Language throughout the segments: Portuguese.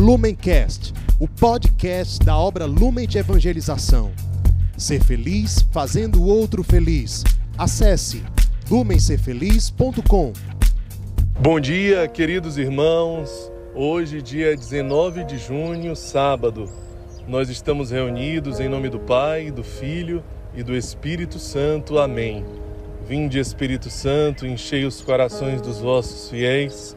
Lumencast, o podcast da obra Lumen de Evangelização. Ser feliz fazendo o outro feliz. Acesse lumencerfeliz.com. Bom dia, queridos irmãos. Hoje, dia 19 de junho, sábado, nós estamos reunidos em nome do Pai, do Filho e do Espírito Santo. Amém. Vinde, Espírito Santo, enchei os corações dos vossos fiéis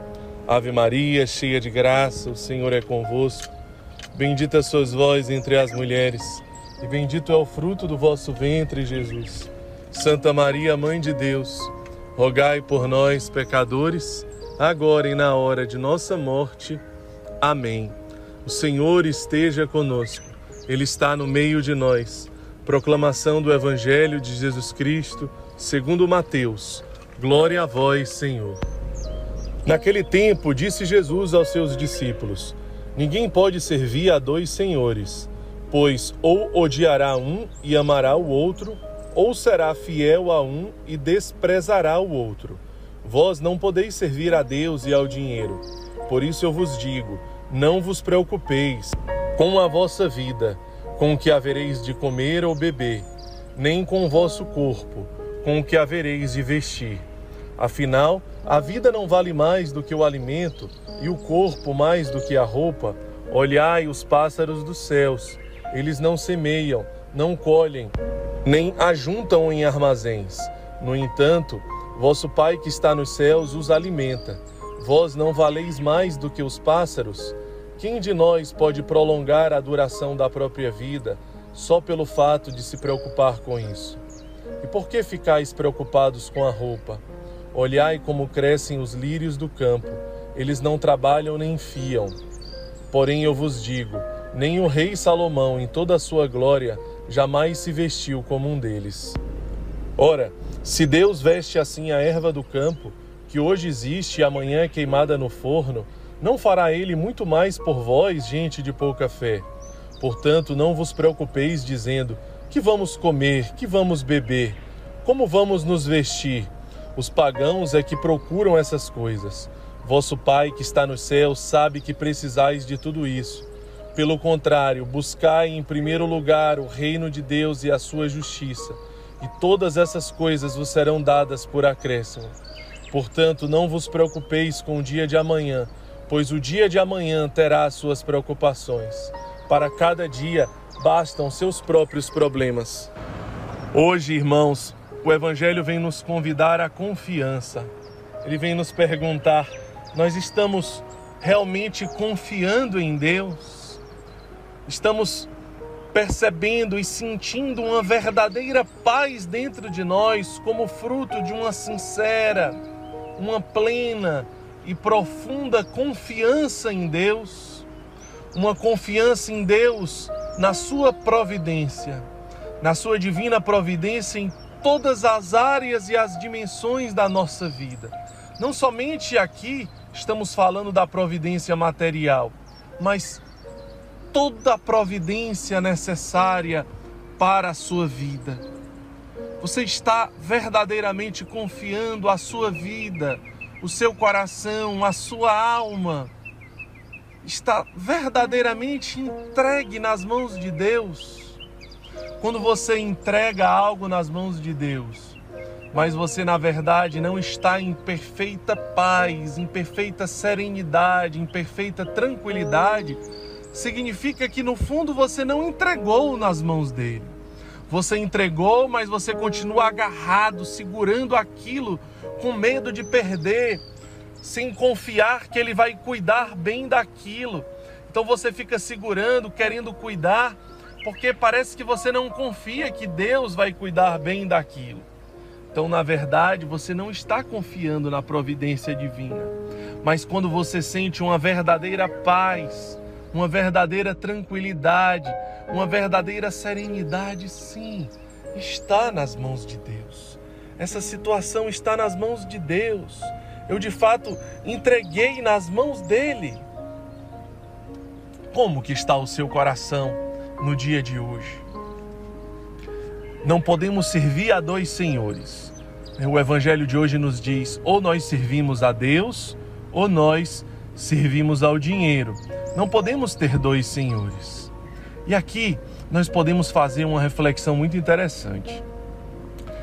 Ave Maria, cheia de graça, o Senhor é convosco. Bendita sois vós entre as mulheres, e bendito é o fruto do vosso ventre, Jesus. Santa Maria, Mãe de Deus, rogai por nós, pecadores, agora e na hora de nossa morte. Amém. O Senhor esteja conosco, Ele está no meio de nós. Proclamação do Evangelho de Jesus Cristo, segundo Mateus. Glória a vós, Senhor. Naquele tempo, disse Jesus aos seus discípulos: Ninguém pode servir a dois senhores, pois ou odiará um e amará o outro, ou será fiel a um e desprezará o outro. Vós não podeis servir a Deus e ao dinheiro. Por isso eu vos digo: não vos preocupeis com a vossa vida, com o que havereis de comer ou beber, nem com o vosso corpo, com o que havereis de vestir. Afinal, a vida não vale mais do que o alimento e o corpo mais do que a roupa. Olhai os pássaros dos céus, eles não semeiam, não colhem, nem ajuntam em armazéns. No entanto, vosso Pai que está nos céus os alimenta. Vós não valeis mais do que os pássaros? Quem de nós pode prolongar a duração da própria vida só pelo fato de se preocupar com isso? E por que ficais preocupados com a roupa? Olhai como crescem os lírios do campo, eles não trabalham nem fiam. Porém eu vos digo: nem o rei Salomão, em toda a sua glória, jamais se vestiu como um deles. Ora, se Deus veste assim a erva do campo, que hoje existe e amanhã é queimada no forno, não fará ele muito mais por vós, gente de pouca fé? Portanto, não vos preocupeis dizendo: que vamos comer, que vamos beber, como vamos nos vestir? Os pagãos é que procuram essas coisas. Vosso Pai que está nos céus sabe que precisais de tudo isso. Pelo contrário, buscai em primeiro lugar o reino de Deus e a sua justiça, e todas essas coisas vos serão dadas por acréscimo. Portanto, não vos preocupeis com o dia de amanhã, pois o dia de amanhã terá as suas preocupações. Para cada dia bastam seus próprios problemas. Hoje, irmãos, o Evangelho vem nos convidar à confiança. Ele vem nos perguntar: nós estamos realmente confiando em Deus? Estamos percebendo e sentindo uma verdadeira paz dentro de nós, como fruto de uma sincera, uma plena e profunda confiança em Deus? Uma confiança em Deus na Sua providência, na Sua divina providência em todas as áreas e as dimensões da nossa vida. Não somente aqui estamos falando da providência material, mas toda a providência necessária para a sua vida. Você está verdadeiramente confiando a sua vida, o seu coração, a sua alma, está verdadeiramente entregue nas mãos de Deus quando você entrega algo nas mãos de Deus, mas você na verdade não está em perfeita paz, em perfeita serenidade, em perfeita tranquilidade, significa que no fundo você não entregou nas mãos dele. Você entregou, mas você continua agarrado, segurando aquilo, com medo de perder, sem confiar que ele vai cuidar bem daquilo. Então você fica segurando, querendo cuidar, porque parece que você não confia que Deus vai cuidar bem daquilo. Então, na verdade, você não está confiando na providência divina. Mas quando você sente uma verdadeira paz uma verdadeira tranquilidade, uma verdadeira serenidade, sim, está nas mãos de Deus. Essa situação está nas mãos de Deus. Eu de fato entreguei nas mãos dele. Como que está o seu coração no dia de hoje? Não podemos servir a dois senhores. O evangelho de hoje nos diz: ou nós servimos a Deus, ou nós servimos ao dinheiro. Não podemos ter dois senhores. E aqui nós podemos fazer uma reflexão muito interessante.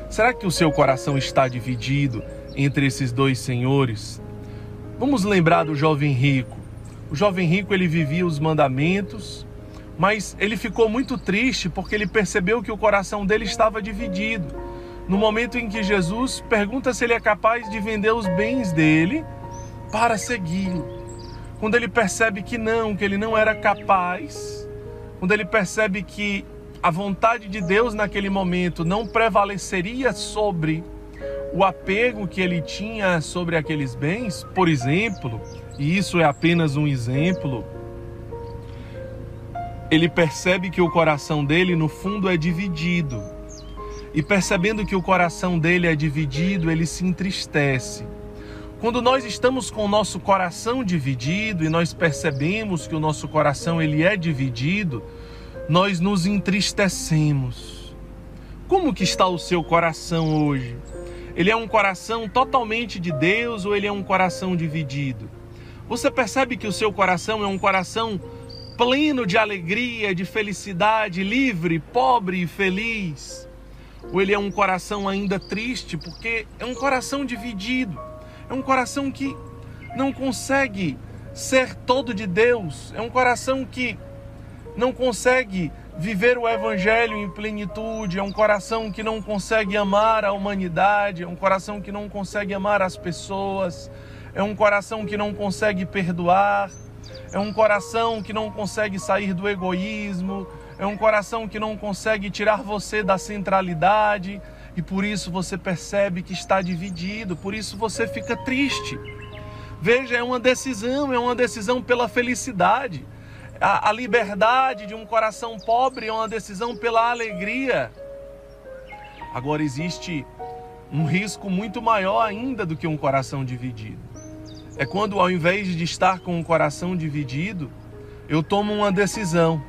Será que o seu coração está dividido entre esses dois senhores? Vamos lembrar do jovem rico. O jovem rico ele vivia os mandamentos, mas ele ficou muito triste porque ele percebeu que o coração dele estava dividido. No momento em que Jesus pergunta se ele é capaz de vender os bens dele para segui-lo quando ele percebe que não, que ele não era capaz, quando ele percebe que a vontade de Deus naquele momento não prevaleceria sobre o apego que ele tinha sobre aqueles bens, por exemplo, e isso é apenas um exemplo, ele percebe que o coração dele, no fundo, é dividido. E percebendo que o coração dele é dividido, ele se entristece. Quando nós estamos com o nosso coração dividido e nós percebemos que o nosso coração ele é dividido, nós nos entristecemos. Como que está o seu coração hoje? Ele é um coração totalmente de Deus ou ele é um coração dividido? Você percebe que o seu coração é um coração pleno de alegria, de felicidade, livre, pobre e feliz? Ou ele é um coração ainda triste porque é um coração dividido? É um coração que não consegue ser todo de Deus. É um coração que não consegue viver o evangelho em plenitude. É um coração que não consegue amar a humanidade. É um coração que não consegue amar as pessoas. É um coração que não consegue perdoar. É um coração que não consegue sair do egoísmo. É um coração que não consegue tirar você da centralidade e por isso você percebe que está dividido, por isso você fica triste. Veja, é uma decisão, é uma decisão pela felicidade. A, a liberdade de um coração pobre é uma decisão pela alegria. Agora existe um risco muito maior ainda do que um coração dividido. É quando, ao invés de estar com um coração dividido, eu tomo uma decisão.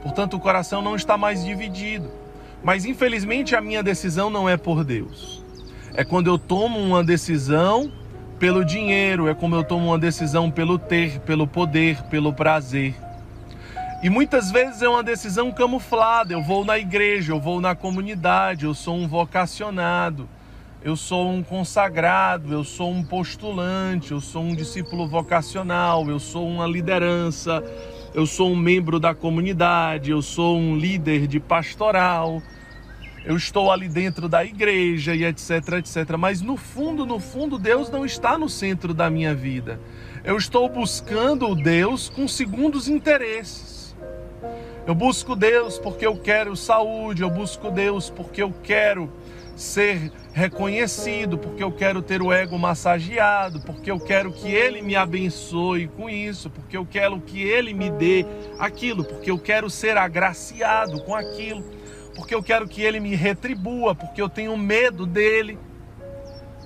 Portanto, o coração não está mais dividido mas infelizmente a minha decisão não é por Deus. É quando eu tomo uma decisão pelo dinheiro, é como eu tomo uma decisão pelo ter, pelo poder, pelo prazer. E muitas vezes é uma decisão camuflada. Eu vou na igreja, eu vou na comunidade, eu sou um vocacionado, eu sou um consagrado, eu sou um postulante, eu sou um discípulo vocacional, eu sou uma liderança, eu sou um membro da comunidade, eu sou um líder de pastoral eu estou ali dentro da igreja e etc, etc. Mas no fundo, no fundo, Deus não está no centro da minha vida. Eu estou buscando o Deus com segundos interesses. Eu busco Deus porque eu quero saúde, eu busco Deus porque eu quero ser reconhecido, porque eu quero ter o ego massageado, porque eu quero que Ele me abençoe com isso, porque eu quero que Ele me dê aquilo, porque eu quero ser agraciado com aquilo porque eu quero que ele me retribua, porque eu tenho medo dele.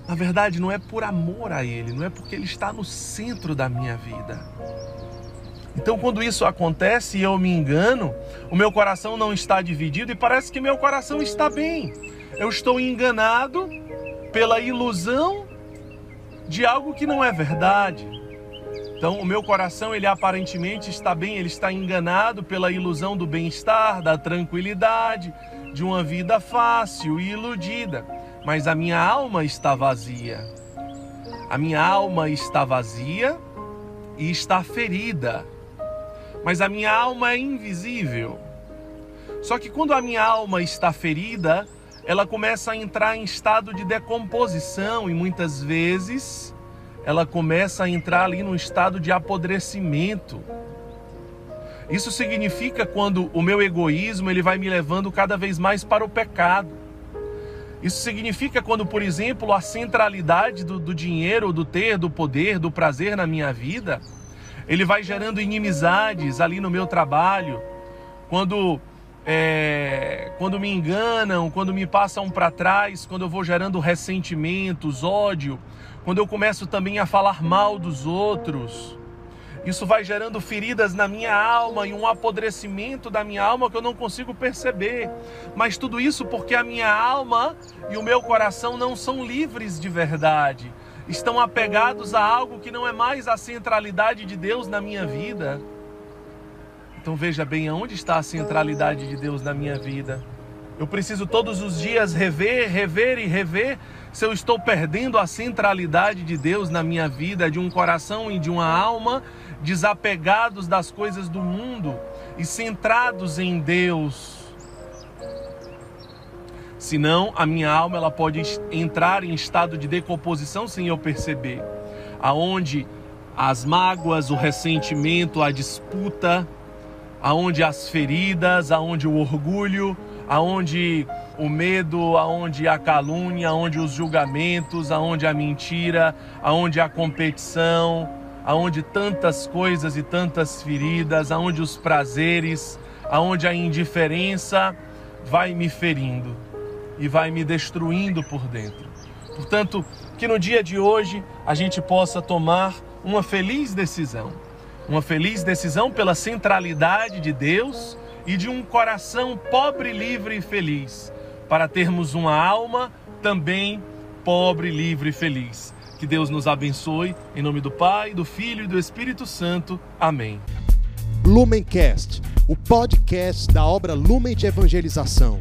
Na verdade, não é por amor a ele, não é porque ele está no centro da minha vida. Então, quando isso acontece e eu me engano, o meu coração não está dividido e parece que meu coração está bem. Eu estou enganado pela ilusão de algo que não é verdade. Então, o meu coração, ele aparentemente está bem, ele está enganado pela ilusão do bem-estar, da tranquilidade, de uma vida fácil e iludida, mas a minha alma está vazia. A minha alma está vazia e está ferida, mas a minha alma é invisível. Só que quando a minha alma está ferida, ela começa a entrar em estado de decomposição e muitas vezes ela começa a entrar ali num estado de apodrecimento. Isso significa quando o meu egoísmo ele vai me levando cada vez mais para o pecado. Isso significa quando, por exemplo, a centralidade do, do dinheiro, do ter, do poder, do prazer na minha vida, ele vai gerando inimizades ali no meu trabalho, quando é, quando me enganam, quando me passam para trás, quando eu vou gerando ressentimentos, ódio, quando eu começo também a falar mal dos outros. Isso vai gerando feridas na minha alma e um apodrecimento da minha alma que eu não consigo perceber. Mas tudo isso porque a minha alma e o meu coração não são livres de verdade. Estão apegados a algo que não é mais a centralidade de Deus na minha vida. Então veja bem aonde está a centralidade de Deus na minha vida. Eu preciso todos os dias rever, rever e rever se eu estou perdendo a centralidade de Deus na minha vida, de um coração e de uma alma desapegados das coisas do mundo e centrados em Deus. Senão, a minha alma ela pode entrar em estado de decomposição sem eu perceber, aonde as mágoas, o ressentimento, a disputa, aonde as feridas, aonde o orgulho, aonde o medo, aonde a calúnia, aonde os julgamentos, aonde a mentira, aonde a competição, aonde tantas coisas e tantas feridas, aonde os prazeres, aonde a indiferença vai me ferindo e vai me destruindo por dentro. Portanto, que no dia de hoje a gente possa tomar uma feliz decisão, uma feliz decisão pela centralidade de Deus e de um coração pobre, livre e feliz, para termos uma alma também pobre, livre e feliz que Deus nos abençoe. Em nome do Pai, do Filho e do Espírito Santo. Amém. Lumencast, o podcast da obra Lumen de Evangelização.